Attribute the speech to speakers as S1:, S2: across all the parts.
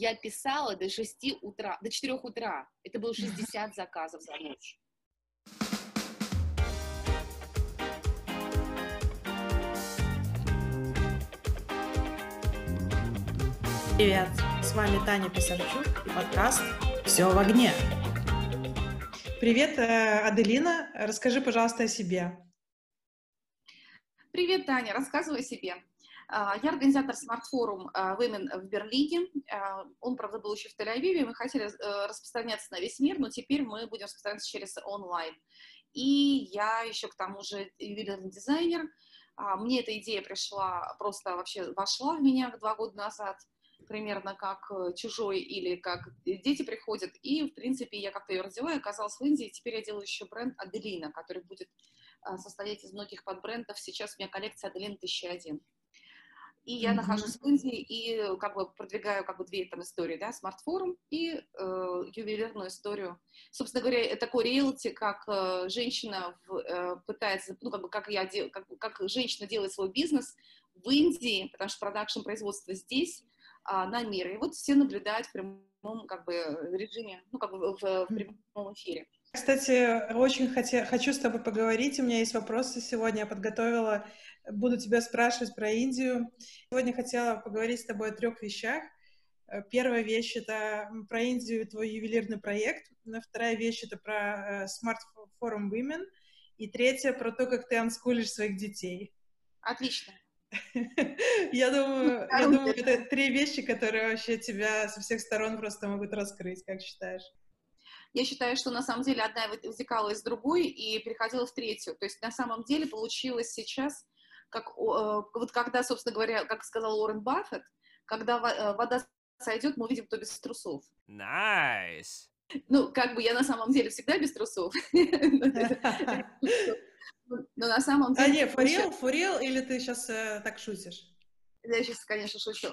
S1: Я писала до 6 утра, до 4 утра. Это было 60 заказов за ночь.
S2: Привет, с вами Таня Писарчук и подкаст «Все в огне». Привет, э, Аделина, расскажи, пожалуйста, о себе.
S1: Привет, Таня, рассказывай о себе. А, я организатор Smart Forum а, Women в Берлине. А, он, правда, был еще в Тель-Авиве. Мы хотели э, распространяться на весь мир, но теперь мы будем распространяться через онлайн. И я еще к тому же ювелирный дизайнер. Мне эта идея пришла, просто вообще вошла в меня два года назад – примерно как э, чужой или как дети приходят. И, в принципе, я как-то ее родила, оказалась в Индии. Теперь я делаю еще бренд Аделина, который будет состоять из многих подбрендов. Сейчас у меня коллекция Аделина 1001. И я mm-hmm. нахожусь в Индии и как бы продвигаю как бы две там истории, да, Smart Forum и э, ювелирную историю. Собственно говоря, это такой реалити, как э, женщина в, э, пытается, ну, как бы, как я, дел, как, как женщина делает свой бизнес в Индии, потому что production производство здесь, а, на мир. И вот все наблюдают в прямом как бы, режиме, ну, как бы в, в прямом эфире.
S2: Кстати, очень хотя, хочу с тобой поговорить. У меня есть вопросы сегодня. Я подготовила, буду тебя спрашивать про Индию. Сегодня хотела поговорить с тобой о трех вещах. Первая вещь — это про Индию, твой ювелирный проект. Вторая вещь — это про Smart Forum Women. И третья — про то, как ты анскулишь своих детей.
S1: Отлично.
S2: Я думаю, я думаю, это три вещи, которые вообще тебя со всех сторон просто могут раскрыть, как считаешь?
S1: Я считаю, что на самом деле одна вытекала из другой и переходила в третью. То есть на самом деле получилось сейчас, как, э, вот когда, собственно говоря, как сказал Уоррен Баффет, когда э, вода сойдет, мы увидим, кто без трусов.
S3: Nice.
S1: Ну, как бы я на самом деле всегда без трусов. Но на самом
S2: деле... А, нет, форел, форел, или ты сейчас э, так шутишь?
S1: Я сейчас, конечно, шучу.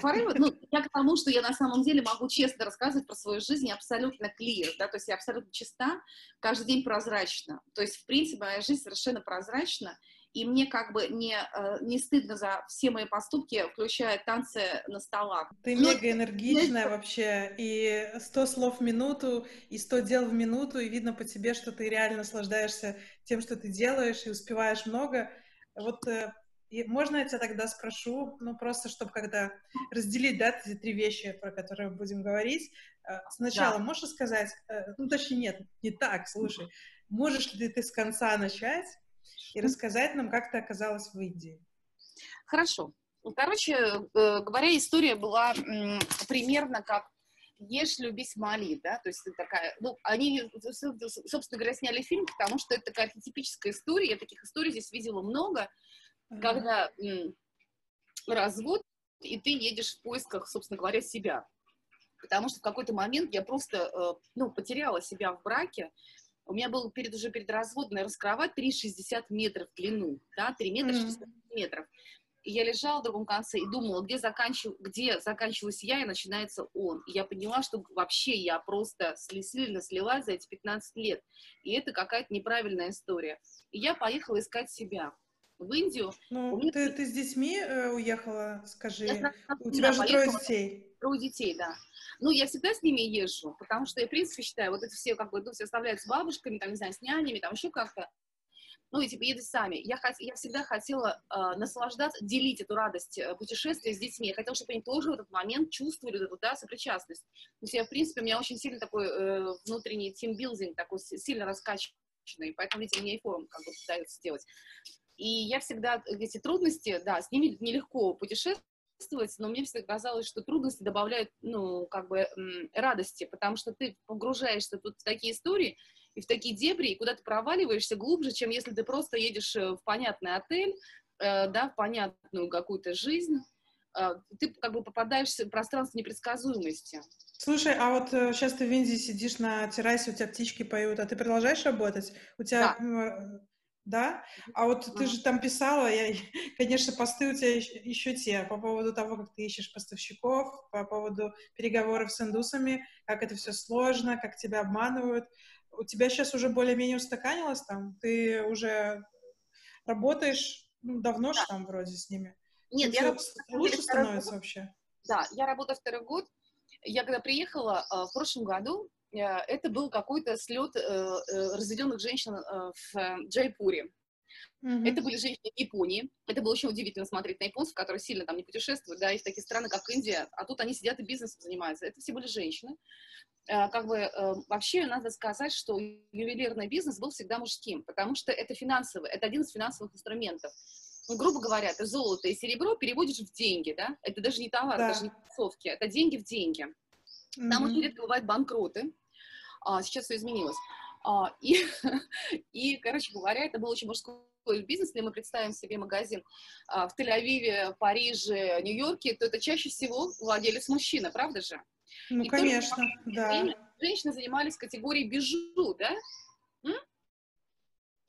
S1: Форел, ну, я к тому, что я на самом деле могу честно рассказывать про свою жизнь, абсолютно clear, да, то есть я абсолютно чиста, каждый день прозрачна. То есть, в принципе, моя жизнь совершенно прозрачна, и мне как бы не, э, не стыдно за все мои поступки, включая танцы на столах.
S2: Ты Но... мега энергичная вообще, и 100 слов в минуту, и 100 дел в минуту, и видно по тебе, что ты реально наслаждаешься тем, что ты делаешь, и успеваешь много. Вот э, и можно я тебя тогда спрошу, ну, просто чтобы когда разделить, да, эти три вещи, про которые будем говорить. Э, сначала да. можешь сказать, ну, точнее, нет, не так, слушай, можешь ли ты с конца начать, и рассказать нам, как ты оказалась в Индии.
S1: Хорошо. Короче э, говоря, история была примерно как «Ешь, любись, моли», да, то есть это такая, ну, они, собственно говоря, сняли фильм, потому что это такая архетипическая история, я таких историй здесь видела много, когда м, развод, и ты едешь в поисках, собственно говоря, себя, потому что в какой-то момент я просто, э, ну, потеряла себя в браке, у меня был перед, уже перед разводом, наверное, кровать 3,60 метров в длину, да, 3 метра 60 mm-hmm. метров. И я лежала в другом конце и думала, где, заканчив... где заканчиваюсь я и начинается он. И я поняла, что вообще я просто сильно слилась за эти 15 лет. И это какая-то неправильная история. И я поехала искать себя в Индию.
S2: Ну, меня... ты, ты с детьми э, уехала, скажи? Я, У тебя же трое детей.
S1: Трое детей, да. Ну, я всегда с ними езжу, потому что я, в принципе, считаю, вот это все, как бы, ну, все оставляют с бабушками, там, не знаю, с нянями, там, еще как-то. Ну, и, типа, едут сами. Я, хот... я всегда хотела э, наслаждаться, делить эту радость э, путешествия с детьми. Я хотела, чтобы они тоже в этот момент чувствовали эту, да, сопричастность. То есть я, в принципе, у меня очень сильно такой э, внутренний тимбилдинг, такой сильно раскачанный, поэтому, видимо, мне и форум как бы пытаются сделать. И я всегда эти трудности, да, с ними нелегко путешествовать, но мне всегда казалось, что трудности добавляют, ну, как бы радости, потому что ты погружаешься тут в такие истории и в такие дебри, и куда ты проваливаешься глубже, чем если ты просто едешь э, в понятный отель, э, да, в понятную какую-то жизнь, э, ты как бы попадаешь в пространство непредсказуемости.
S2: Слушай, а вот сейчас ты в Индии сидишь на террасе, у тебя птички поют, а ты продолжаешь работать? У тебя да. Да? А вот ты же там писала, я, конечно, посты у тебя еще, еще те по поводу того, как ты ищешь поставщиков, по поводу переговоров с индусами, как это все сложно, как тебя обманывают. У тебя сейчас уже более-менее устаканилось там? Ты уже работаешь ну, давно да. там вроде с ними?
S1: Нет,
S2: я работаю, лучше становится год. вообще?
S1: Да, я работаю второй год, я когда приехала в прошлом году, это был какой-то слет разведенных женщин в Джайпуре. Mm-hmm. Это были женщины Японии. Это было очень удивительно смотреть на японцев, которые сильно там не путешествуют, да, и в такие страны, как Индия, а тут они сидят и бизнесом занимаются. Это все были женщины. Э, как бы э, вообще надо сказать, что ювелирный бизнес был всегда мужским, потому что это финансовый, это один из финансовых инструментов. Ну, грубо говоря, ты золото и серебро переводишь в деньги, да? Это даже не товар, да. даже не тусовки, это деньги в деньги. Mm-hmm. Там очень редко бывают банкроты. А, сейчас все изменилось. А, и, и, короче говоря, это был очень мужской бизнес, если мы представим себе магазин а, в Тель-Авиве, Париже, Нью-Йорке, то это чаще всего владелец мужчина, правда же?
S2: Ну, и конечно, да.
S1: Женщины занимались категорией бижу, да? М?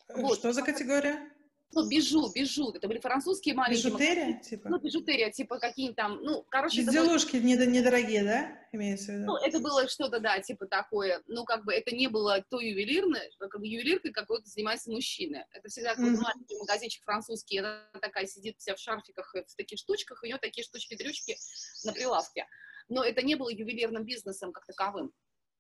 S2: Э, вот. Что за категория?
S1: Ну, бижу, бижу, это были французские маленькие...
S2: Бижутерия, типа?
S1: Ну, бижутерия, типа какие там, ну, короче...
S2: Безделушки было... недорогие, да, имеется в виду?
S1: Ну, это было что-то, да, типа такое, ну, как бы это не было то ювелирное, как бы ювелиркой какой-то занимается мужчина. Это всегда какой-то mm-hmm. маленький магазинчик французский, она такая сидит вся в шарфиках, в таких штучках, у нее такие штучки-дрючки на прилавке. Но это не было ювелирным бизнесом как таковым.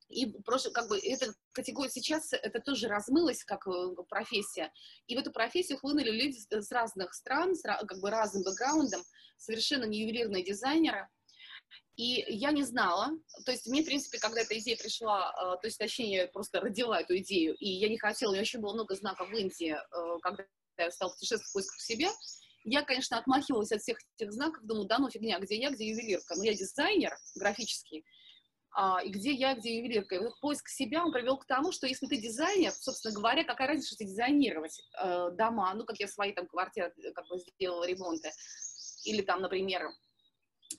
S1: И просто как бы эта категория сейчас это тоже размылась как э, профессия. И в эту профессию хлынули люди с разных стран, с как бы разным бэкграундом, совершенно не ювелирные дизайнеры. И я не знала, то есть мне, в принципе, когда эта идея пришла, э, то есть, точнее, я просто родила эту идею, и я не хотела, у меня еще было много знаков в Индии, э, когда я стала путешествовать в поисках себе, я, конечно, отмахивалась от всех этих знаков, думаю, да ну фигня, где я, где ювелирка. Но я дизайнер графический, и где я, где ювелирка. И вот поиск себя он привел к тому, что если ты дизайнер, собственно говоря, какая разница, что ты дизайнировать э, дома, ну, как я свои там квартиры э, как бы сделала ремонты, или там, например,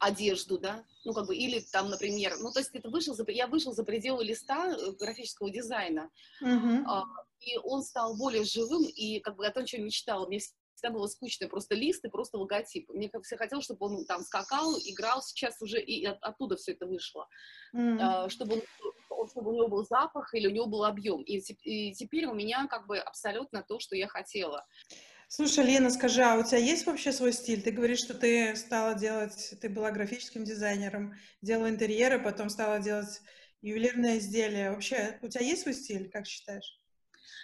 S1: одежду, да, ну, как бы, или там, например, ну, то есть это вышел за, я вышел за пределы листа э, графического дизайна, uh-huh. а, и он стал более живым, и, как бы, о том, чем мечтала, мне всегда было скучно, просто лист и просто логотип. Мне как все хотелось, чтобы он там скакал, играл, сейчас уже и от, оттуда все это вышло. Mm-hmm. чтобы, он, чтобы у него был запах или у него был объем. И, и теперь у меня как бы абсолютно то, что я хотела.
S2: Слушай, Лена, скажи, а у тебя есть вообще свой стиль? Ты говоришь, что ты стала делать, ты была графическим дизайнером, делала интерьеры, потом стала делать ювелирные изделия. Вообще, у тебя есть свой стиль, как считаешь?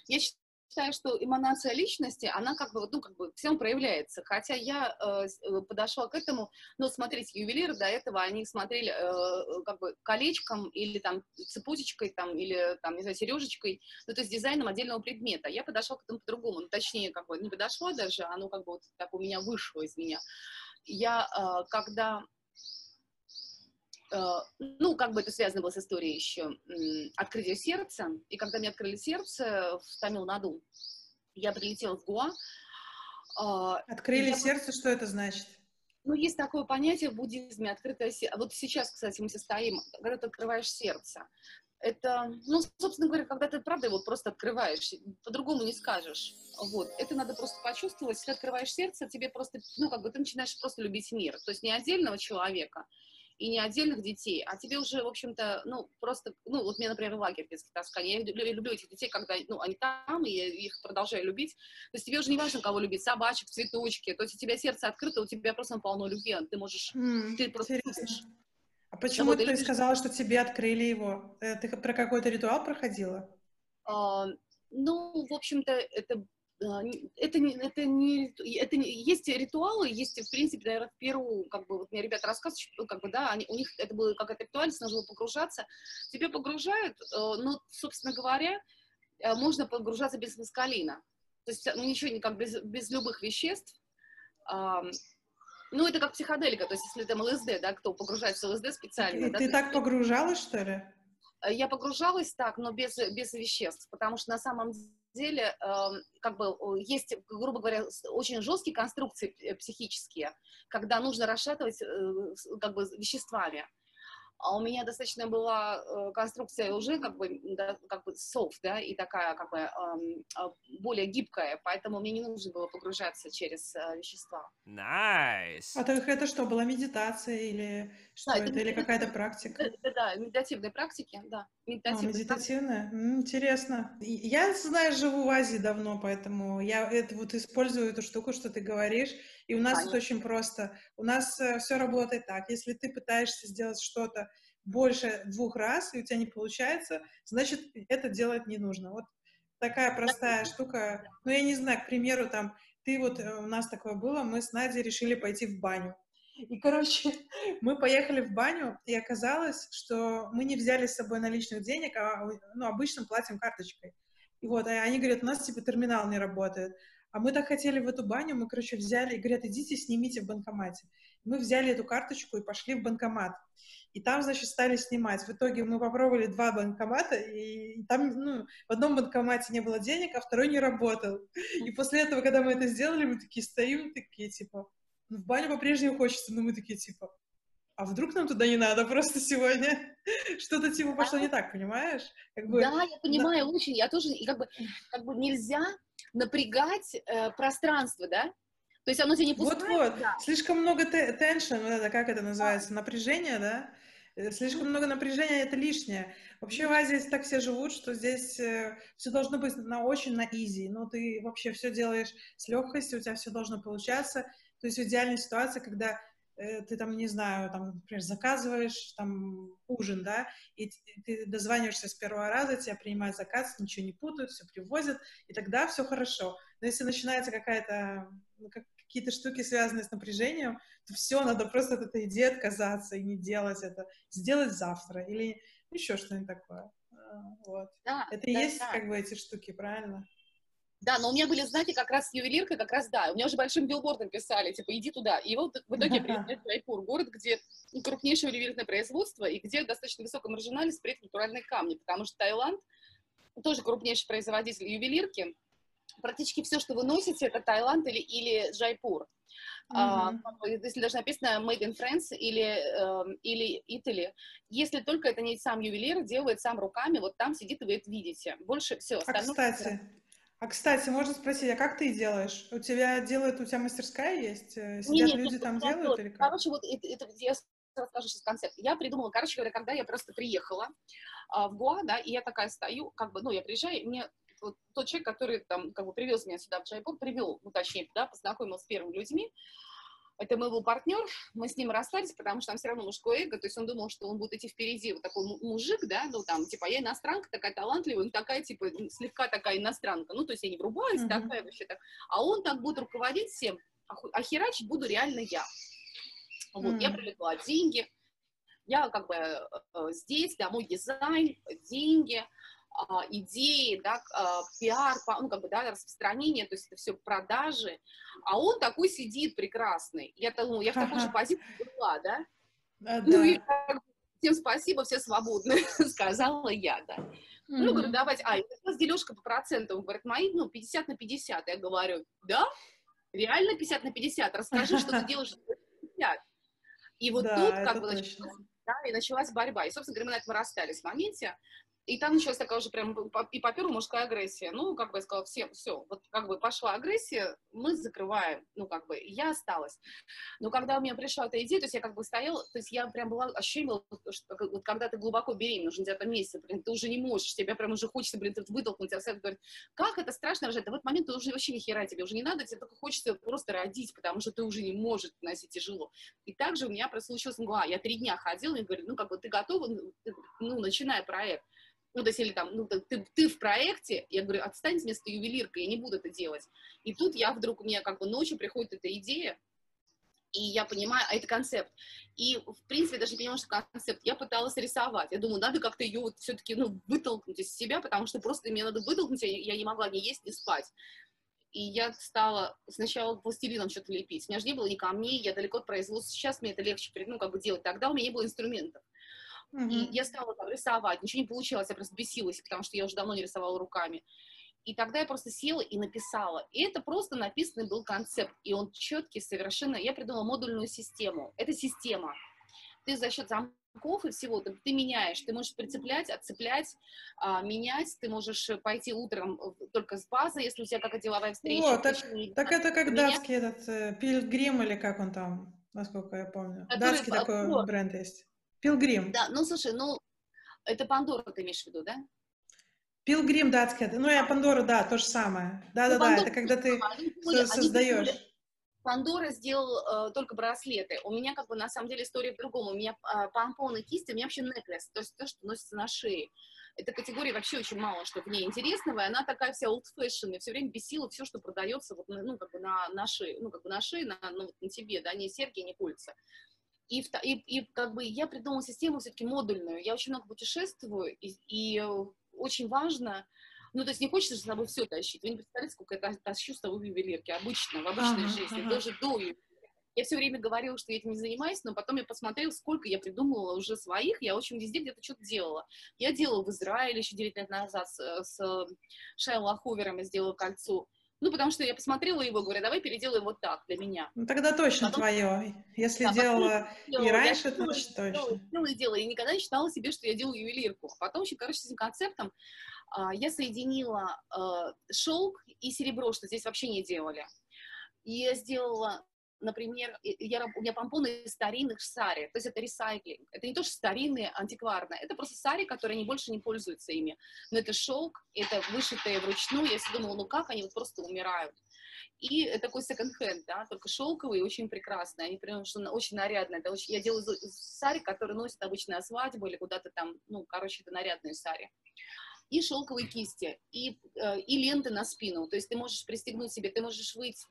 S1: Я считаю, считаю, что эманация личности, она как бы, ну, как бы всем проявляется. Хотя я э, э подошла к этому, ну, смотрите, ювелиры до этого, они смотрели э, как бы колечком или там цепочечкой, там, или там, не знаю, сережечкой, ну, то есть дизайном отдельного предмета. Я подошла к этому по-другому, ну, точнее, как бы не подошла даже, оно как бы вот так у меня вышло из меня. Я, э, когда ну, как бы это связано было с историей еще, открытие сердца. И когда мне открыли сердце в Тамил-Наду, я прилетела в Гуа.
S2: А, Открыли я... сердце, что это значит?
S1: Ну, есть такое понятие в буддизме, открытое сердце. Вот сейчас, кстати, мы все стоим, когда ты открываешь сердце. Это, ну, собственно говоря, когда ты, правда, его просто открываешь, по-другому не скажешь. Вот. Это надо просто почувствовать. Если ты открываешь сердце, тебе просто, ну, как бы ты начинаешь просто любить мир. То есть не отдельного человека, и не отдельных детей, а тебе уже, в общем-то, ну, просто, ну, вот мне, например, лагерь детский таскания, я люблю, я люблю этих детей, когда, ну, они там, и я их продолжаю любить, то есть тебе уже не важно, кого любить, собачек, цветочки, то есть у тебя сердце открыто, у тебя просто полно любви, ты можешь, mm, ты просто
S2: А почему ты любишь... сказала, что тебе открыли его? Э, ты про какой-то ритуал проходила?
S1: А, ну, в общем-то, это это не, это не, это не, есть ритуалы, есть, в принципе, наверное, в Перу, как бы, вот мне ребята рассказывают, ну, как бы, да, они, у них это было какая-то ритуальность, нужно было погружаться. Тебе погружают, э, но, собственно говоря, э, можно погружаться без маскалина. То есть, ну, ничего, не как без, без любых веществ. Ну, это как психоделика, то есть, если там ЛСД, да, кто погружается в ЛСД специально.
S2: И
S1: да,
S2: ты так погружалась, что ли?
S1: Э, я погружалась так, но без, без веществ, потому что на самом деле, эм, как бы, есть, грубо говоря, очень жесткие конструкции э, психические, когда нужно расшатывать, э, как бы, веществами а у меня достаточно была э, конструкция уже как бы, да, как бы soft, да, и такая как бы э, более гибкая, поэтому мне не нужно было погружаться через э, вещества.
S3: Nice.
S2: А так это что, была медитация или что да, это, это или какая-то практика?
S1: Да, да, медитативные практики, да.
S2: Медитативные. А, медитативная? М, интересно. Я, знаешь, живу в Азии давно, поэтому я это вот использую эту штуку, что ты говоришь, и у нас Понятно. это очень просто. У нас э, все работает так. Если ты пытаешься сделать что-то больше двух раз, и у тебя не получается, значит, это делать не нужно. Вот такая простая штука. Ну, я не знаю, к примеру, там, ты вот, э, у нас такое было, мы с Надей решили пойти в баню. И, короче, мы поехали в баню, и оказалось, что мы не взяли с собой наличных денег, а ну, обычно платим карточкой. И вот, а они говорят, у нас типа терминал не работает. А мы так хотели в эту баню, мы, короче, взяли и говорят, идите, снимите в банкомате. Мы взяли эту карточку и пошли в банкомат. И там, значит, стали снимать. В итоге мы попробовали два банкомата, и там, ну, в одном банкомате не было денег, а второй не работал. И после этого, когда мы это сделали, мы такие стоим, такие, типа, ну, в баню по-прежнему хочется, но мы такие, типа, а вдруг нам туда не надо просто сегодня? Что-то типа пошло не так, понимаешь?
S1: Как бы, да, я понимаю, да. очень. Я тоже, как бы, как бы нельзя напрягать э, пространство, да? То есть оно тебя не пускает.
S2: Вот-вот, да. слишком много теншн, вот это, как это называется, да. напряжение, да? Э, слишком много напряжения это лишнее. Вообще в Азии так все живут, что здесь э, все должно быть на очень на изи. Ну, ты вообще все делаешь с легкостью, у тебя все должно получаться. То есть в идеальной ситуации, когда ты там, не знаю, там, например, заказываешь там ужин, да, и ты дозваниваешься с первого раза, тебя принимают заказ, ничего не путают, все привозят, и тогда все хорошо. Но если начинается какая-то, ну, как, какие-то штуки, связанные с напряжением, то все, надо просто от этой идеи отказаться и не делать это, сделать завтра или еще что-нибудь такое. А, вот. Да, это да, и есть да. как бы эти штуки, правильно?
S1: Да, но у меня были знаки как раз с ювелиркой, как раз да. У меня уже большим билбордом писали, типа, иди туда. И вот в итоге я приехала в Джайпур, город, где крупнейшее ювелирное производство и где достаточно высокая маржинальность, при натуральные камни, потому что Таиланд тоже крупнейший производитель ювелирки, практически все, что вы носите, это Таиланд или, или Джайпур. Mm-hmm. А, если даже написано Made in France или, э, или Italy, если только это не сам ювелир, делает сам руками, вот там сидит, и вы это видите. Больше все.
S2: А кстати, а кстати, можно спросить, а как ты делаешь? У тебя делают, у тебя мастерская есть? Э, сидят нет, люди нет, там делают или как?
S1: Короче, вот это, это я расскажу сейчас концепт. Я придумала, короче говоря, когда я просто приехала а, в Гоа, да, и я такая стою, как бы, ну, я приезжаю, мне вот тот человек, который там как бы привез меня сюда в Джайпур, привел, ну, точнее, да, познакомил с первыми людьми, это мой был партнер, мы с ним расстались, потому что там все равно мужское эго, то есть он думал, что он будет идти впереди, вот такой мужик, да, ну там, типа, я иностранка такая талантливая, он такая, типа, слегка такая иностранка, ну, то есть я не врубаюсь, mm-hmm. такая вообще так, а он так будет руководить всем, а херачить буду реально я. Вот, mm-hmm. я привлекла деньги, я как бы э, здесь, да, мой дизайн, деньги, идеи, да, а, пиар, ну, как бы, да, распространение, то есть это все продажи, а он такой сидит прекрасный. Я, ну, я в такой же позиции была, да? А, ну, да. и всем спасибо, все свободны, сказала я, да. Mm-hmm. Ну, говорю, давайте, а, у нас дележка по процентам, говорит, мои, ну, 50 на 50, я говорю, да, реально 50 на 50, расскажи, что ты делаешь 50. И вот да, тут, как бы, да, и началась борьба. И, собственно говоря, мы на этом расстались в моменте. И там началась такая уже прям и поперла мужская агрессия. Ну, как бы я сказала, всем, все, вот как бы пошла агрессия, мы закрываем, ну, как бы, я осталась. Но когда у меня пришла эта идея, то есть я как бы стояла, то есть я прям была, ощущение что вот когда ты глубоко беременна, уже где-то месяц, блин, ты уже не можешь, тебе прям уже хочется, блин, вытолкнуть, а совет говорит, как это страшно рожать, да в этот момент ты уже вообще ни хера тебе уже не надо, тебе только хочется просто родить, потому что ты уже не можешь носить тяжело. И также у меня просто случилось мгла, я три дня ходила и говорю, ну, как бы, ты готова, ну, ну начинай проект ну, то есть, или там, ну, ты, ты в проекте, я говорю, отстань вместо ювелирка, я не буду это делать. И тут я вдруг, у меня как бы ночью приходит эта идея, и я понимаю, а это концепт. И, в принципе, даже не понимала, что концепт. Я пыталась рисовать. Я думаю, надо как-то ее вот все-таки, ну, вытолкнуть из себя, потому что просто мне надо вытолкнуть, я, я не могла ни есть, ни спать. И я стала сначала пластилином что-то лепить. У меня же не было ни камней, я далеко от производства. Сейчас мне это легче, ну, как бы делать. Тогда у меня не было инструментов. Mm-hmm. И я стала там рисовать, ничего не получилось, я просто бесилась, потому что я уже давно не рисовала руками. И тогда я просто села и написала. И это просто написанный был концепт, и он четкий совершенно. Я придумала модульную систему. Это система. Ты за счет замков и всего, ты, ты меняешь, ты можешь прицеплять, отцеплять, а, менять, ты можешь пойти утром только с базы, если у тебя какая-то деловая встреча.
S2: О, так, так это как менять. датский этот э, Пилгрим или как он там, насколько я помню. Который, датский такой вот. бренд есть. Пилгрим.
S1: Да, ну слушай, ну это Пандора ты имеешь в виду, да?
S2: Пилгрим датский. Ну, я Пандора, да, то же самое. Да-да-да, это когда ты создаешь.
S1: Пандора сделал э, только браслеты. У меня как бы на самом деле история в другом. У меня э, помпоны, кисти, у меня вообще неклес, то есть то, что носится на шее. Эта категория вообще очень мало что в ней интересного, и она такая вся old fashion, и все время бесила все, что продается вот, ну, как бы на, на шее, ну, как бы на шее, на, ну, вот на тебе, да, не серьги, не кольца. И, и, и как бы я придумала систему все-таки модульную. Я очень много путешествую, и, и очень важно, ну, то есть не хочется же с собой все тащить. Вы не представляете, сколько я тащу с собой в ювелирке обычно, в обычной ага, жизни, ага. даже до я все время говорила, что я этим не занимаюсь, но потом я посмотрела, сколько я придумывала уже своих, я, очень везде где-то что-то делала. Я делала в Израиле еще 9 лет назад с, с Шайло Ховером, я сделала кольцо. Ну, потому что я посмотрела его, говорю, давай переделай вот так для меня.
S2: Ну, тогда точно потом... твое. Если да, делала и раньше, то точно.
S1: Делала и делала, и никогда не считала себе, что я делаю ювелирку. Потом еще, короче, с этим концептом а, я соединила а, шелк и серебро, что здесь вообще не делали. И я сделала например, я, у меня помпоны из старинных сари, то есть это ресайклинг. Это не то, что старинные, антикварные, это просто сари, которые они больше не пользуются ими. Но это шелк, это вышитые вручную, я всегда думала, ну как, они вот просто умирают. И такой секонд-хенд, да, только шелковый, очень прекрасный, они прям что очень нарядные. Это очень, я делаю сари, которые носят обычно на свадьбу или куда-то там, ну, короче, это нарядные сари и шелковые кисти, и, э, и ленты на спину. То есть ты можешь пристегнуть себе, ты можешь выйти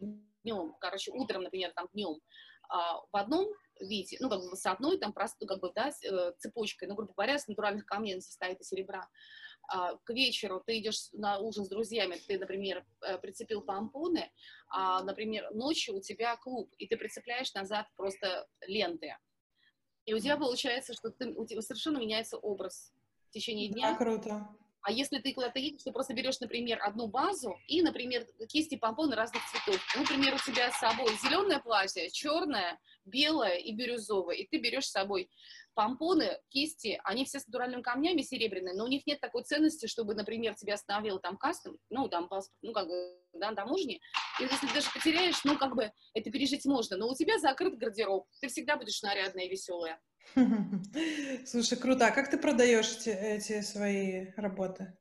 S1: днем, короче, утром, например, там днем а, в одном виде, ну, как бы с одной, там, просто, ну, как бы, да, э, цепочкой, ну, грубо говоря, с натуральных камней состоит из серебра. А, к вечеру ты идешь на ужин с друзьями, ты, например, э, прицепил помпоны, а, например, ночью у тебя клуб, и ты прицепляешь назад просто ленты. И у тебя получается, что ты, у тебя совершенно меняется образ в течение дня.
S2: Да, круто.
S1: А если ты куда-то едешь, ты просто берешь, например, одну базу и, например, кисти помпоны разных цветов. Например, у тебя с собой зеленое платье, черное, белое и бирюзовое, и ты берешь с собой помпоны, кисти, они все с натуральными камнями серебряные, но у них нет такой ценности, чтобы, например, тебя остановил там кастом, ну, там паспорт, ну, как бы, да, таможни, и если ты даже потеряешь, ну, как бы, это пережить можно, но у тебя закрыт гардероб, ты всегда будешь нарядная и веселая.
S2: Слушай, круто. А как ты продаешь эти, эти свои работы?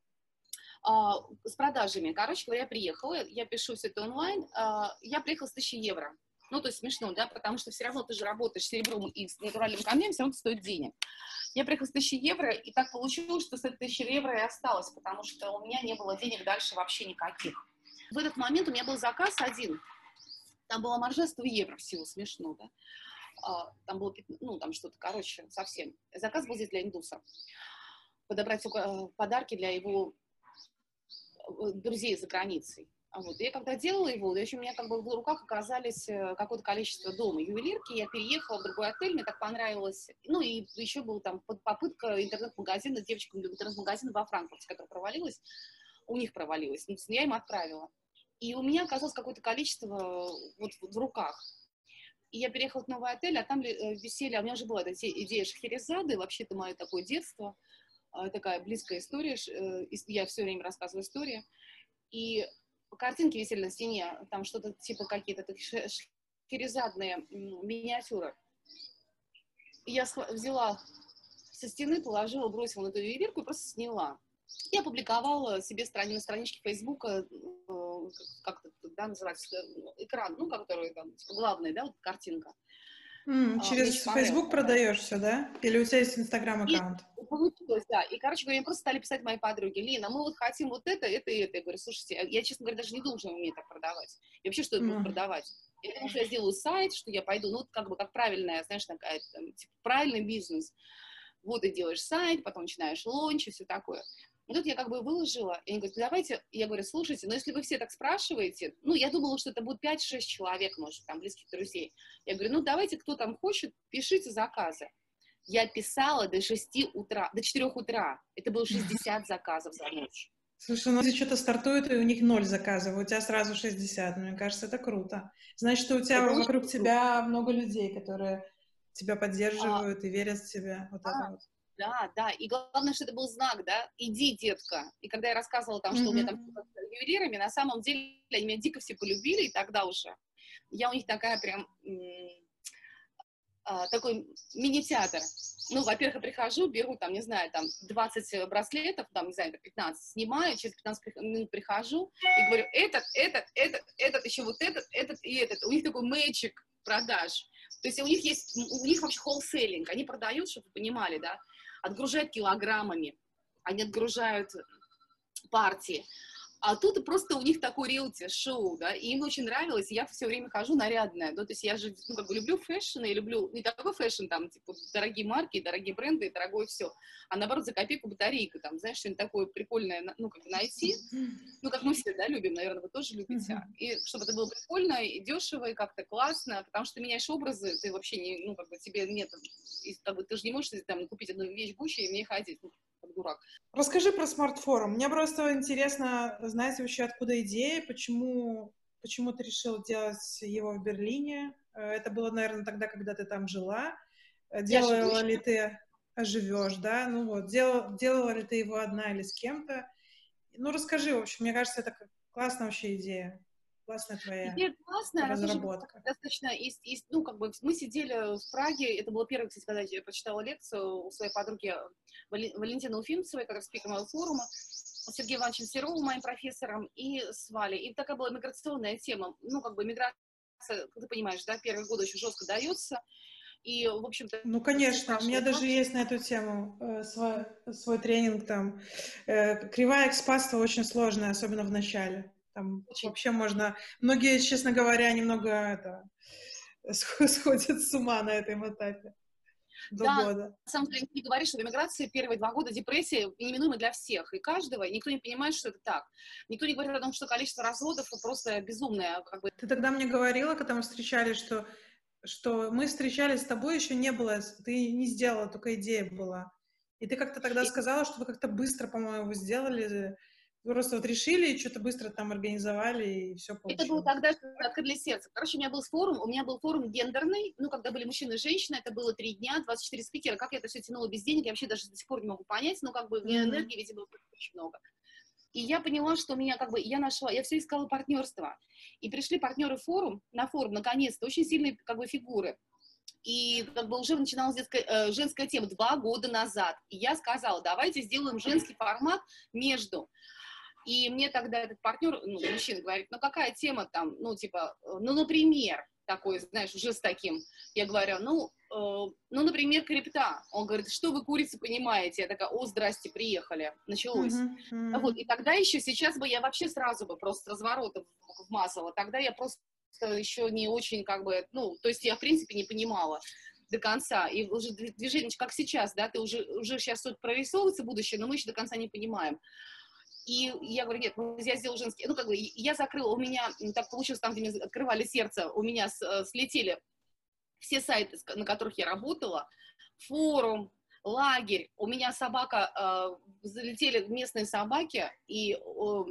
S1: А, с продажами. Короче говоря, я приехала, я пишу все это онлайн, а, я приехала с 1000 евро. Ну, то есть смешно, да, потому что все равно ты же работаешь с серебром и с натуральным камнем, все равно это стоит денег. Я приехала с 1000 евро, и так получилось, что с этой 1000 евро и осталось, потому что у меня не было денег дальше вообще никаких. В этот момент у меня был заказ один. Там было маржа 100 евро всего, смешно, да. А, там было, ну, там что-то, короче, совсем. Заказ был здесь для индуса. Подобрать э, подарки для его э, друзей за границей. А вот. я когда делала его, еще у меня как бы в руках оказались э, какое-то количество дома ювелирки, я переехала в другой отель, мне так понравилось. Ну и еще была там попытка интернет-магазина, девочкам интернет-магазина во Франкфурте, которая провалилась, у них провалилась. Ну, я им отправила. И у меня оказалось какое-то количество вот в руках. И я переехала в новый отель, а там э, висели, а у меня уже была эта идея Шахерезады, вообще это мое такое детство, а, такая близкая история, э, я все время рассказываю истории. И картинки висели на стене, там что-то типа какие-то шахерезадные миниатюры. Я взяла со стены, положила, бросила на эту ювелирку и просто сняла. Я опубликовала себе страни, на страничке Фейсбука, э, как это да, называется, экран, ну, который там, типа, главный, да, вот картинка.
S2: Mm, а, через Facebook продаешь все, да? Или у тебя есть Инстаграм аккаунт?
S1: Получилось, да. И, короче говоря, мне просто стали писать мои подруги, Лина, мы вот хотим вот это, это и это. Я говорю, слушайте, я, честно говоря, даже не думала, что я умею так продавать. И вообще, что я буду mm. продавать? Я думала, что я сделаю сайт, что я пойду, ну, вот как бы, как правильная, знаешь, такая, там, типа, правильный бизнес. Вот ты делаешь сайт, потом начинаешь лонч и все такое. И тут я как бы выложила, и они говорят, давайте, я говорю, слушайте, но если вы все так спрашиваете, ну, я думала, что это будет 5-6 человек, может, там, близких друзей. Я говорю, ну, давайте, кто там хочет, пишите заказы. Я писала до 6 утра, до 4 утра. Это было 60 заказов за ночь.
S2: Слушай, ну если что-то стартует, и у них ноль заказов, у тебя сразу 60. Мне кажется, это круто. Значит, что у тебя это вокруг тебя много людей, которые тебя поддерживают а, и верят в тебя. Вот а, это вот.
S1: Да, да, и главное, что это был знак, да, иди, детка. И когда я рассказывала там, что mm-hmm. у меня там с ювелирами, на самом деле они меня дико все полюбили, и тогда уже я у них такая прям а, такой мини-театр. Ну, во-первых, я прихожу, беру там, не знаю, там 20 браслетов, там, не знаю, 15, снимаю, через 15 минут прихожу и говорю, этот, этот, этот, этот, еще вот этот, этот и этот. У них такой мэчик продаж. То есть у них есть, у них вообще wholeselling, они продают, чтобы вы понимали, да, отгружают килограммами, они отгружают партии. А тут просто у них такой реалити-шоу, да, и им очень нравилось, и я все время хожу нарядная, да, то есть я же, ну, как бы люблю fashion, и люблю не такой fashion, там, типа, дорогие марки, дорогие бренды, дорогое все, а наоборот, за копейку батарейка, там, знаешь, что-нибудь такое прикольное, ну, как бы найти, ну, как мы все, да, любим, наверное, вы тоже любите, и чтобы это было прикольно, и дешево, и как-то классно, потому что ты меняешь образы, ты вообще не, ну, как бы тебе нет, и, как бы, ты же не можешь там купить одну вещь Гуччи и в ней ходить, как дурак.
S2: Расскажи про смартфорум. Мне просто интересно знать вообще, откуда идея, почему, почему ты решил делать его в Берлине. Э, это было, наверное, тогда, когда ты там жила. Э, делала ли ты... Живешь, да? Ну вот, делала, делала ли ты его одна или с кем-то? Ну, расскажи, в общем, мне кажется, это классная вообще идея. Классная твоя Идея классная, разработка.
S1: Достаточно, из, из, ну, как бы, мы сидели в Праге, это было первое, кстати, когда я прочитала лекцию у своей подруги Валентины Уфимцевой, как спикер моего форума, Сергеем Ивановичем Серовым, моим профессором, и с Валей. И такая была миграционная тема. Ну, как бы миграция, ты понимаешь, да, первые годы очень жестко дается. И, в общем-то...
S2: Ну, конечно, у меня даже есть на эту тему э, свой, свой тренинг там. Э, кривая экспатства очень сложная, особенно в начале. Там вообще можно... Многие, честно говоря, немного это, сходят с ума на этом этапе
S1: до да, года. На самом деле, не говоришь, что в эмиграции первые два года депрессия неминуема для всех и каждого, и никто не понимает, что это так. Никто не говорит о том, что количество разводов просто безумное. Как бы.
S2: Ты тогда мне говорила, когда мы встречались, что, что мы встречались с тобой, еще не было, ты не сделала, только идея была. И ты как-то тогда сказала, что вы как-то быстро, по-моему, сделали просто вот решили что-то быстро там организовали, и все получилось.
S1: Это было тогда, что открыли сердце. Короче, у меня был форум, у меня был форум гендерный, ну, когда были мужчины и женщины, это было три дня, 24 спикера. Как я это все тянула без денег, я вообще даже до сих пор не могу понять, но как бы mm-hmm. энергии, видимо, было очень много. И я поняла, что меня как бы, я нашла, я все искала партнерство. И пришли партнеры форум, на форум, наконец-то, очень сильные как бы фигуры. И как бы уже начиналась детская, э, женская тема два года назад. И я сказала, давайте сделаем женский формат между и мне тогда этот партнер, ну, мужчина говорит, ну, какая тема там, ну, типа, ну, например, такой, знаешь, уже с таким. Я говорю, ну, э, ну, например, крипта. Он говорит, что вы, курицы, понимаете? Я такая, о, здрасте, приехали. Началось. Uh-huh, uh-huh. Вот, и тогда еще, сейчас бы я вообще сразу бы просто разворотом вмазала. Тогда я просто еще не очень, как бы, ну, то есть я, в принципе, не понимала до конца, и уже движение, как сейчас, да, ты уже, уже сейчас тут прорисовывается будущее, но мы еще до конца не понимаем. И я говорю, нет, ну, я сделал женский, ну, как бы, я закрыла, у меня, так получилось, там, где мне открывали сердце, у меня с, э, слетели все сайты, на которых я работала, форум, лагерь, у меня собака, э, залетели местные собаки, и э,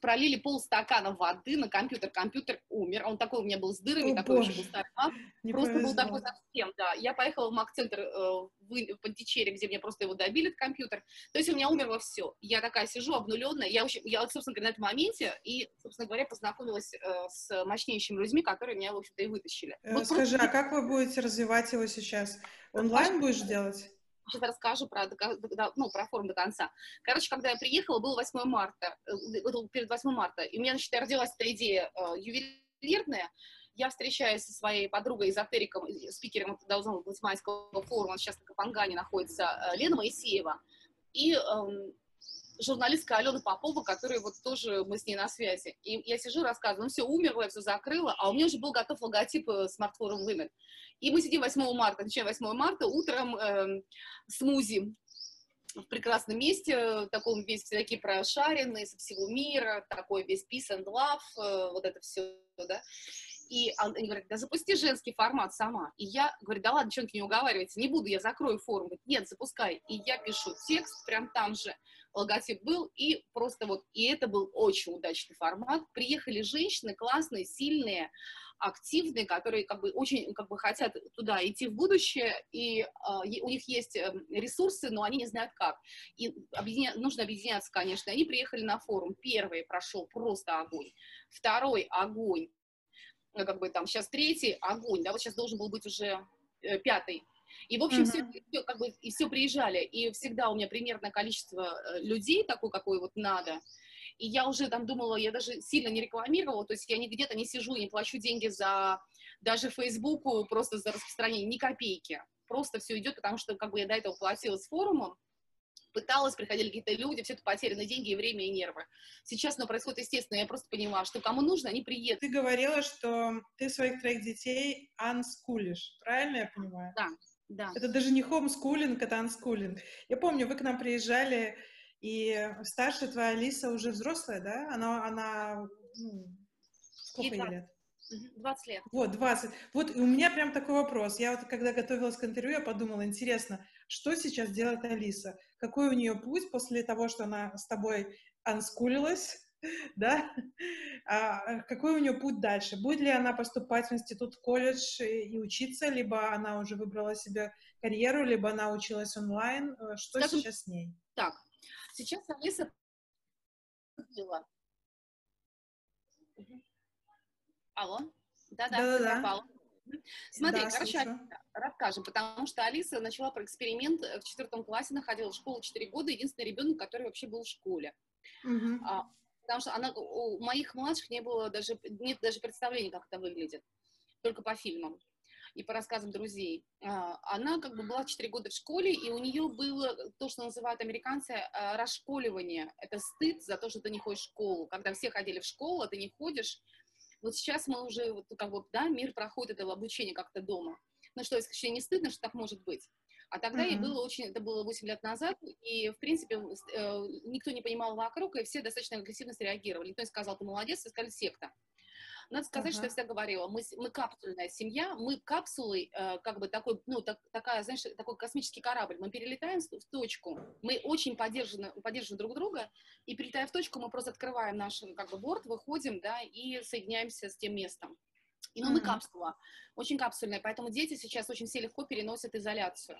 S1: пролили полстакана воды на компьютер, компьютер умер, он такой у меня был с дырами, О, такой боже. еще был старый просто повезло. был такой совсем, да. Я поехала в Мак-центр э, в, Пантичере, где мне просто его добили, этот компьютер, то есть у меня умерло все. Я такая сижу обнуленная, я, очень, я собственно говоря, на этом моменте и, собственно говоря, познакомилась э, с мощнейшими людьми, которые меня, в общем-то, и вытащили.
S2: Э, вот Скажи, просто... а как вы будете развивать его сейчас? Онлайн будешь делать?
S1: Сейчас расскажу про, ну, про форум до конца. Короче, когда я приехала, было 8 марта, э, перед 8 марта, и у меня, значит, родилась эта идея э, ювелирная, я встречаюсь со своей подругой, эзотериком, спикером быть майского форума, сейчас на Капангане находится э, Лена Моисеева, и эм, журналистка Алена Попова, которая вот тоже мы с ней на связи. И я сижу, рассказываю, ну все, умерла, я все закрыла, а у меня уже был готов логотип смартфорум Women. И мы сидим 8 марта, начинаем 8 марта, утром э, смузи в прекрасном месте, таком весь такие прошаренные со всего мира, такой весь peace and love, э, вот это все, да. И они говорят, да запусти женский формат сама. И я говорю, да ладно, девчонки, не уговаривайте, не буду, я закрою форум. Говорит, нет, запускай. И я пишу текст прям там же, логотип был, и просто вот, и это был очень удачный формат. Приехали женщины классные, сильные, активные, которые как бы очень как бы хотят туда идти в будущее, и э, у них есть эм, ресурсы, но они не знают как. И объединя... нужно объединяться, конечно. Они приехали на форум. Первый прошел просто огонь. Второй огонь. Как бы там сейчас третий огонь. Да, вот сейчас должен был быть уже э, пятый. И, в общем, все, все, как бы, и все приезжали, и всегда у меня примерное количество э, людей, такое, какое вот надо. И я уже там думала, я даже сильно не рекламировала, то есть я где-то не сижу, не плачу деньги за даже Фейсбуку, просто за распространение, ни копейки. Просто все идет, потому что как бы я до этого платила с форумом, пыталась, приходили какие-то люди, все это потеряны деньги, и время, и нервы. Сейчас оно происходит естественно, я просто поняла, что кому нужно, они приедут.
S2: Ты говорила, что ты своих троих детей анскулишь, правильно я понимаю?
S1: Да, да.
S2: Это даже не хомскулинг, это анскулинг. Я помню, вы к нам приезжали, и старшая твоя Алиса уже взрослая, да? Она, она ну, сколько ей лет?
S1: 20 лет.
S2: Вот, 20. Вот и у меня прям такой вопрос. Я вот, когда готовилась к интервью, я подумала, интересно, что сейчас делает Алиса? Какой у нее путь после того, что она с тобой анскулилась, да? А какой у нее путь дальше? Будет ли она поступать в институт, колледж и учиться, либо она уже выбрала себе карьеру, либо она училась онлайн? Э, что Скажем, сейчас с ней?
S1: Так, сейчас Алиса Алло? Да-да. Смотри, да, короче, расскажем, потому что Алиса начала про эксперимент в четвертом классе, находила в школу 4 года, единственный ребенок, который вообще был в школе.
S2: Угу. А,
S1: потому что она, у моих младших не было даже, нет даже представления, как это выглядит, только по фильмам и по рассказам друзей. А, она как бы была 4 года в школе, и у нее было то, что называют американцы а, расшколивание. Это стыд за то, что ты не ходишь в школу. Когда все ходили в школу, а ты не ходишь, вот сейчас мы уже, вот, как бы, да, мир проходит это обучение как-то дома. Ну что, если не стыдно, что так может быть? А тогда mm-hmm. ей было очень, это было 8 лет назад, и, в принципе, э, никто не понимал вокруг, и все достаточно агрессивно среагировали. Никто не сказал, ты молодец, все сказали, секта. Надо сказать, uh-huh. что я всегда говорила, мы, мы капсульная семья, мы капсулой, э, как бы такой, ну, так, такая, знаешь, такой космический корабль, мы перелетаем в, точку, мы очень поддержаны, поддерживаем друг друга, и прилетая в точку, мы просто открываем наш, как бы, борт, выходим, да, и соединяемся с тем местом. И, ну, uh-huh. мы капсула, очень капсульная, поэтому дети сейчас очень все легко переносят изоляцию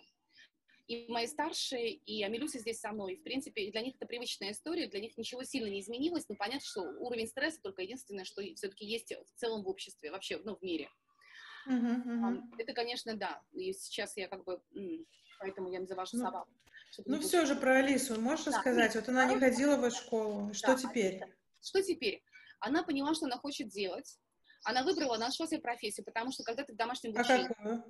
S1: и мои старшие, и Амилюся здесь со мной. В принципе, для них это привычная история, для них ничего сильно не изменилось, но понятно, что уровень стресса только единственное, что все-таки есть в целом в обществе, вообще, ну, в мире.
S2: Uh-huh, uh-huh.
S1: Это, конечно, да. И сейчас я как бы, поэтому я называю ну, собаку.
S2: Ну, все же про Алису можешь да. рассказать? Вот она не ходила в школу. Что да, теперь?
S1: Что теперь? Она поняла, что она хочет делать. Она выбрала, нашла себе профессию, потому что когда ты в домашнем
S2: обучении... А какую?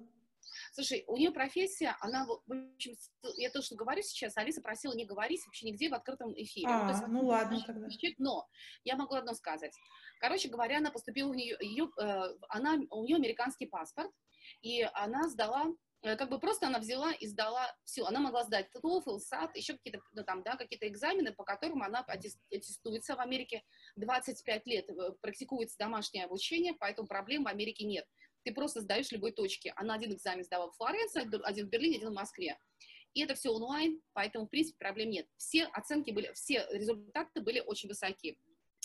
S1: Слушай, у нее профессия, она, в общем, я то, что говорю сейчас, Алиса просила не говорить вообще нигде в открытом эфире.
S2: А, ну, есть, ну ладно тогда.
S1: Но я могу одно сказать. Короче говоря, она поступила в нее, ее, э, она, у нее американский паспорт, и она сдала э, как бы просто она взяла и сдала все. Она могла сдать TOEFL, SAT, еще какие-то ну, там, да, какие-то экзамены, по которым она аттестуется в Америке. 25 лет э, практикуется домашнее обучение, поэтому проблем в Америке нет ты просто сдаешь любой точке. Она один экзамен сдала в Флоренции, один в Берлине, один в Москве. И это все онлайн, поэтому, в принципе, проблем нет. Все оценки были, все результаты были очень высоки.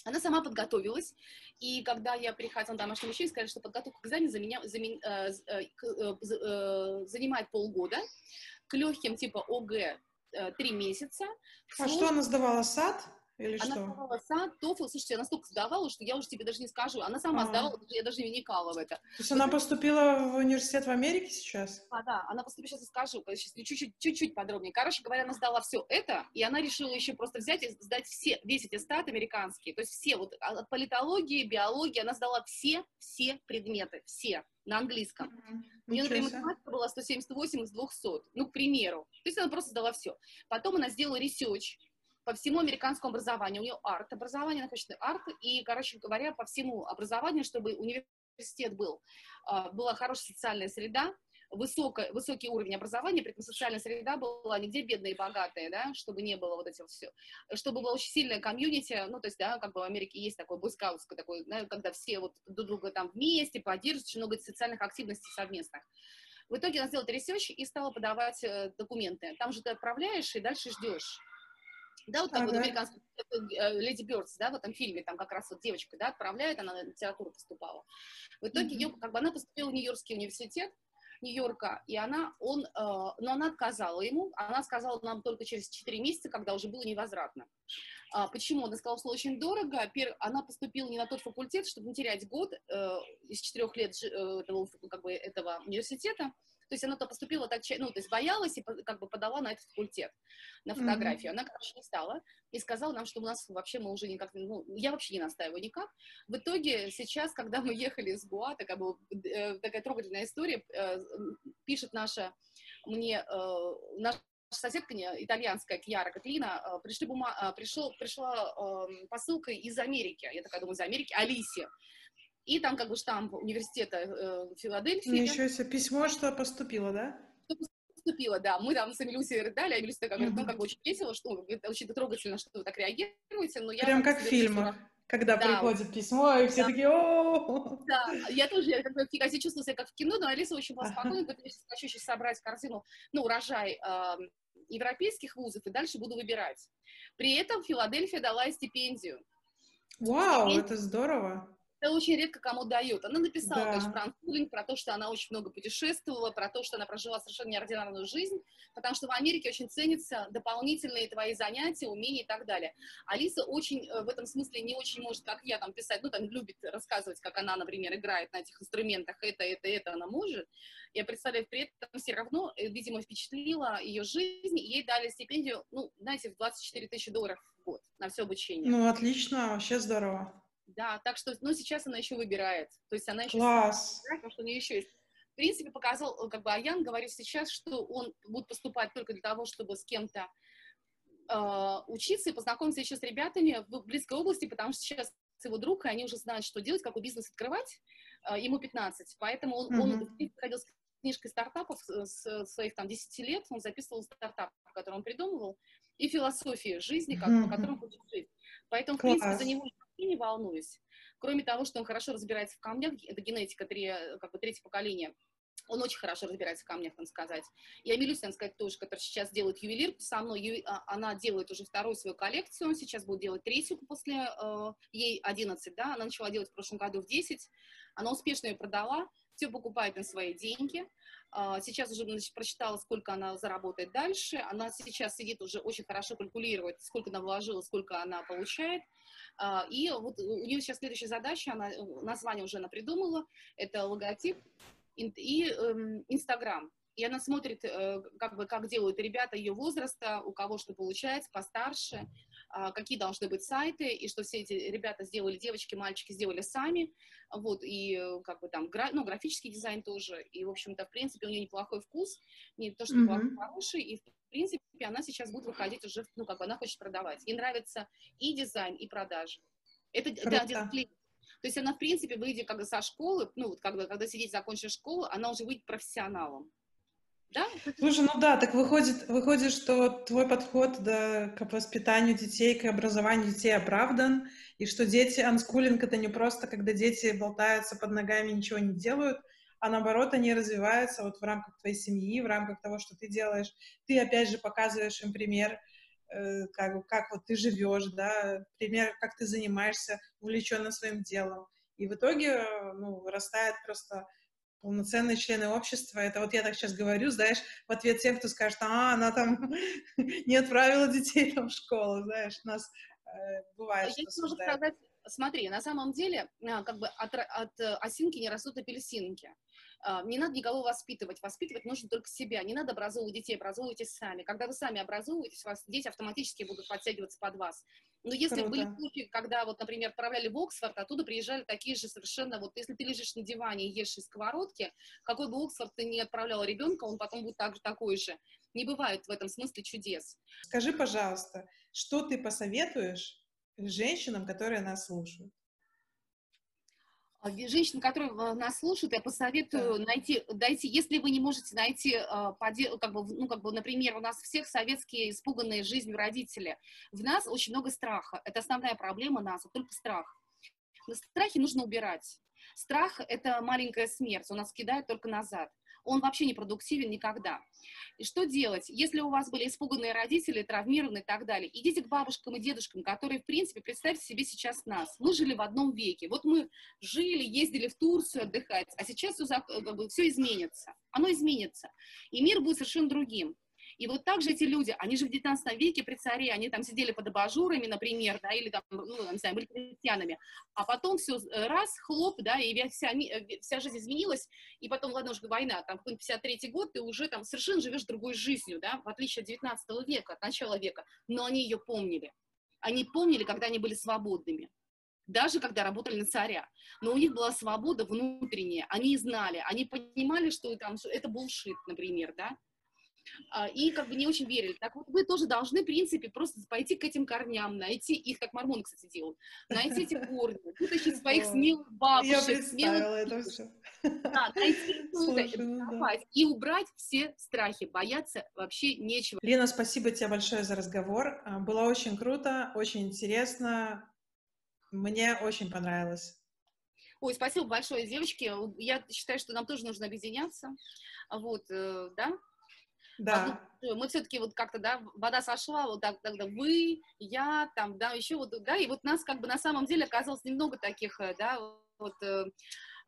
S1: Она сама подготовилась, и когда я приходила на домашнее обучение, сказали, что подготовка к экзамену э, э, э, занимает полгода, к легким типа ОГЭ э, три месяца.
S2: А что она сдавала, САД? Или
S1: она
S2: что?
S1: сдавала САД, TOEFL, слушайте, она столько сдавала, что я уже тебе даже не скажу. Она сама а. сдавала, я даже не вникала в это. То
S2: есть она поступила в университет в Америке сейчас?
S1: А, да, она поступила, сейчас скажу, сейчас чуть-чуть, чуть-чуть подробнее. Короче говоря, она сдала все это, и она решила еще просто взять и сдать все, весь аттестат американский, то есть все, вот от политологии, биологии, она сдала все, все предметы, все на английском. Mm-hmm. У нее, например, математика была 178 из 200, ну, к примеру. То есть она просто сдала все. Потом она сделала research, по всему американскому образованию. У нее арт образование, она хочет арт, и, короче говоря, по всему образованию, чтобы университет был, а, была хорошая социальная среда, высокий, высокий уровень образования, при этом социальная среда была не где бедная и богатая, да, чтобы не было вот этого все, чтобы была очень сильная комьюнити, ну, то есть, да, как бы в Америке есть такой бойскаутское такой, да, когда все вот друг друга там вместе поддерживают, очень много социальных активностей совместных. В итоге она сделала research и стала подавать э, документы. Там же ты отправляешь и дальше ждешь. Да, вот как ага. вот американский э, Леди Бёрдс, да, в этом фильме, там как раз вот девочка, да, отправляет, она на литературу поступала. В итоге mm-hmm. ее, как бы она поступила в Нью-Йоркский университет, Нью-Йорка, и она, он, э, но она отказала ему, она сказала нам только через 4 месяца, когда уже было невозвратно. А, почему? Она сказала, что очень дорого, Пер, она поступила не на тот факультет, чтобы не терять год э, из четырех лет э, этого, как бы, этого университета, То есть она то поступила так, ну, то есть боялась и как бы подала на этот факультет, на фотографию. Mm-hmm. Она, короче, не стала и сказала нам, что у нас вообще мы уже никак, ну, я вообще не настаиваю никак. В итоге сейчас, когда мы ехали из Гуа, такая, была, э, такая трогательная история, э, пишет наша мне, э, наша соседка итальянская, Кьяра Катлина, э, пришли бума... Э, пришел, пришла э, посылка из Америки, я такая думаю, из Америки, Алисе. И там как бы штамп университета э, Филадельфии.
S2: Ну, еще если письмо, что поступило, да?
S1: Что поступило, да. Мы там с Эмилюсией рыдали, а Эмилюсия такая говорит, ну, как бы очень весело, что, ну, это очень трогательно, что вы так реагируете, но я...
S2: Прям как в фильмах. Когда да. приходит письмо, и все да. такие о
S1: Да, я тоже, я как бы в чувствую себя как в кино, но Алиса очень была спокойна, говорит, я сейчас хочу сейчас собрать корзину, ну, урожай э, европейских вузов, и дальше буду выбирать. При этом Филадельфия дала стипендию.
S2: Вау, стипендию. это здорово
S1: это очень редко кому дают. Она написала, да. конечно, про анкулинг, про то, что она очень много путешествовала, про то, что она прожила совершенно неординарную жизнь, потому что в Америке очень ценятся дополнительные твои занятия, умения и так далее. Алиса очень э, в этом смысле не очень может, как я, там писать, ну, там любит рассказывать, как она, например, играет на этих инструментах, это, это, это она может. Я представляю, при этом все равно, э, видимо, впечатлила ее жизнь, и ей дали стипендию, ну, знаете, в 24 тысячи долларов в год на все обучение.
S2: Ну, отлично, вообще здорово.
S1: Да, так что, ну, сейчас она еще выбирает. То есть она еще...
S2: Класс!
S1: Выбирает, потому что у нее еще есть. В принципе, показал, как бы Аян говорит сейчас, что он будет поступать только для того, чтобы с кем-то э, учиться и познакомиться еще с ребятами в близкой области, потому что сейчас его друг, и они уже знают, что делать, какой бизнес открывать. Э, ему 15, поэтому он, mm-hmm. он ходил с книжкой стартапов с своих там 10 лет, он записывал стартап, который он придумывал, и философию жизни, как, mm-hmm. по которой он хочет жить. Поэтому, Класс. в принципе, за него и не волнуюсь. Кроме того, что он хорошо разбирается в камнях, это генетика, три, как бы третье поколение, он очень хорошо разбирается в камнях, надо сказать. Я Амилюсь, надо сказать, тоже, которая сейчас делает ювелир со мной, ю, а, она делает уже вторую свою коллекцию, он сейчас будет делать третью после, э, ей 11, да, она начала делать в прошлом году в 10, она успешно ее продала, все покупает на свои деньги. А, сейчас уже значит, прочитала, сколько она заработает дальше. Она сейчас сидит уже очень хорошо калькулирует, сколько она вложила, сколько она получает. А, и вот у нее сейчас следующая задача, она, название уже она придумала, это логотип и эм, Инстаграм. И она смотрит, э, как бы, как делают ребята ее возраста, у кого что получается, постарше, какие должны быть сайты, и что все эти ребята сделали, девочки, мальчики сделали сами, вот, и э, как бы там, гра, ну, графический дизайн тоже, и, в общем-то, в принципе, у нее неплохой вкус, не то, что mm-hmm. хороший, и, в принципе, она сейчас будет выходить уже, ну, как бы она хочет продавать. Ей нравится и дизайн, и продажи. Это, это один клиент. То есть она, в принципе, выйдет как со школы, ну, вот когда, когда сидеть, закончишь школу, она уже выйдет профессионалом. Да?
S2: Слушай, ну да, так выходит, выходит, что твой подход да, к воспитанию детей, к образованию детей оправдан, и что дети, анскулинг — это не просто, когда дети болтаются под ногами, ничего не делают, а наоборот, они развиваются вот в рамках твоей семьи, в рамках того, что ты делаешь. Ты, опять же, показываешь им пример, э, как, как вот ты живешь, да, пример, как ты занимаешься увлеченно своим делом. И в итоге, ну, вырастает просто полноценные члены общества. Это вот я так сейчас говорю, знаешь, в ответ тем, кто скажет, а, она там не отправила детей там в школу, знаешь, нас э, бывает,
S1: я что сказать, Смотри, на самом деле, а, как бы от, от э, осинки не растут апельсинки. А, не надо никого воспитывать. Воспитывать нужно только себя. Не надо образовывать детей, образовывайтесь сами. Когда вы сами образовываетесь, вас дети автоматически будут подтягиваться под вас. Но если Круто. были случаи, когда, вот, например, отправляли в Оксфорд, оттуда приезжали такие же совершенно, вот если ты лежишь на диване и ешь из сковородки, какой бы Оксфорд ты не отправлял ребенка, он потом будет так, такой же. Не бывает в этом смысле чудес.
S2: Скажи, пожалуйста, что ты посоветуешь женщинам, которые нас слушают?
S1: А, женщин, которые нас слушают, я посоветую найти, дайте, если вы не можете найти, а, как бы, ну, как бы, например, у нас всех советские испуганные жизнью родители. В нас очень много страха. Это основная проблема нас, только страх. Но страхи нужно убирать. Страх — это маленькая смерть, он нас кидает только назад он вообще не продуктивен никогда. И что делать? Если у вас были испуганные родители, травмированные и так далее, идите к бабушкам и дедушкам, которые, в принципе, представьте себе сейчас нас. Мы жили в одном веке. Вот мы жили, ездили в Турцию отдыхать, а сейчас все, все изменится. Оно изменится. И мир будет совершенно другим. И вот так же эти люди, они же в 19 веке при царе, они там сидели под абажурами, например, да, или там, ну, не знаю, были крестьянами, а потом все раз, хлоп, да, и вся, э, вся жизнь изменилась, и потом, ладно, уже война, там, какой-нибудь 53 год, ты уже там совершенно живешь другой жизнью, да, в отличие от 19 века, от начала века, но они ее помнили. Они помнили, когда они были свободными даже когда работали на царя. Но у них была свобода внутренняя, они знали, они понимали, что там, это булшит, например, да, и как бы не очень верили. Так вот, вы тоже должны, в принципе, просто пойти к этим корням, найти их, как мормоны, кстати, делают, найти эти корни, вытащить своих смелых бабушек, смелых... это все. Да, найти ну и убрать все страхи, бояться вообще нечего.
S2: Лена, спасибо тебе большое за разговор, а, было очень круто, очень интересно, мне очень понравилось.
S1: Ой, спасибо большое, девочки. Я считаю, что нам тоже нужно объединяться. Вот, э, да?
S2: Да.
S1: Мы все-таки вот как-то, да, вода сошла, вот так, тогда вы, я, там, да, еще вот, да, и вот нас как бы на самом деле оказалось немного таких, э, да, вот э,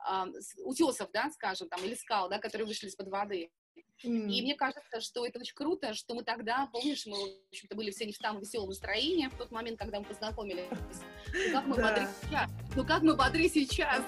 S1: э, утесов, да, скажем, там, или скал, да, которые вышли из-под воды. Mm. И мне кажется, что это очень круто, что мы тогда, помнишь, мы, в общем-то, были все не в самом веселом настроении в тот момент, когда мы познакомились. Ну как мы да. бодры сейчас? Ну как мы бодры сейчас?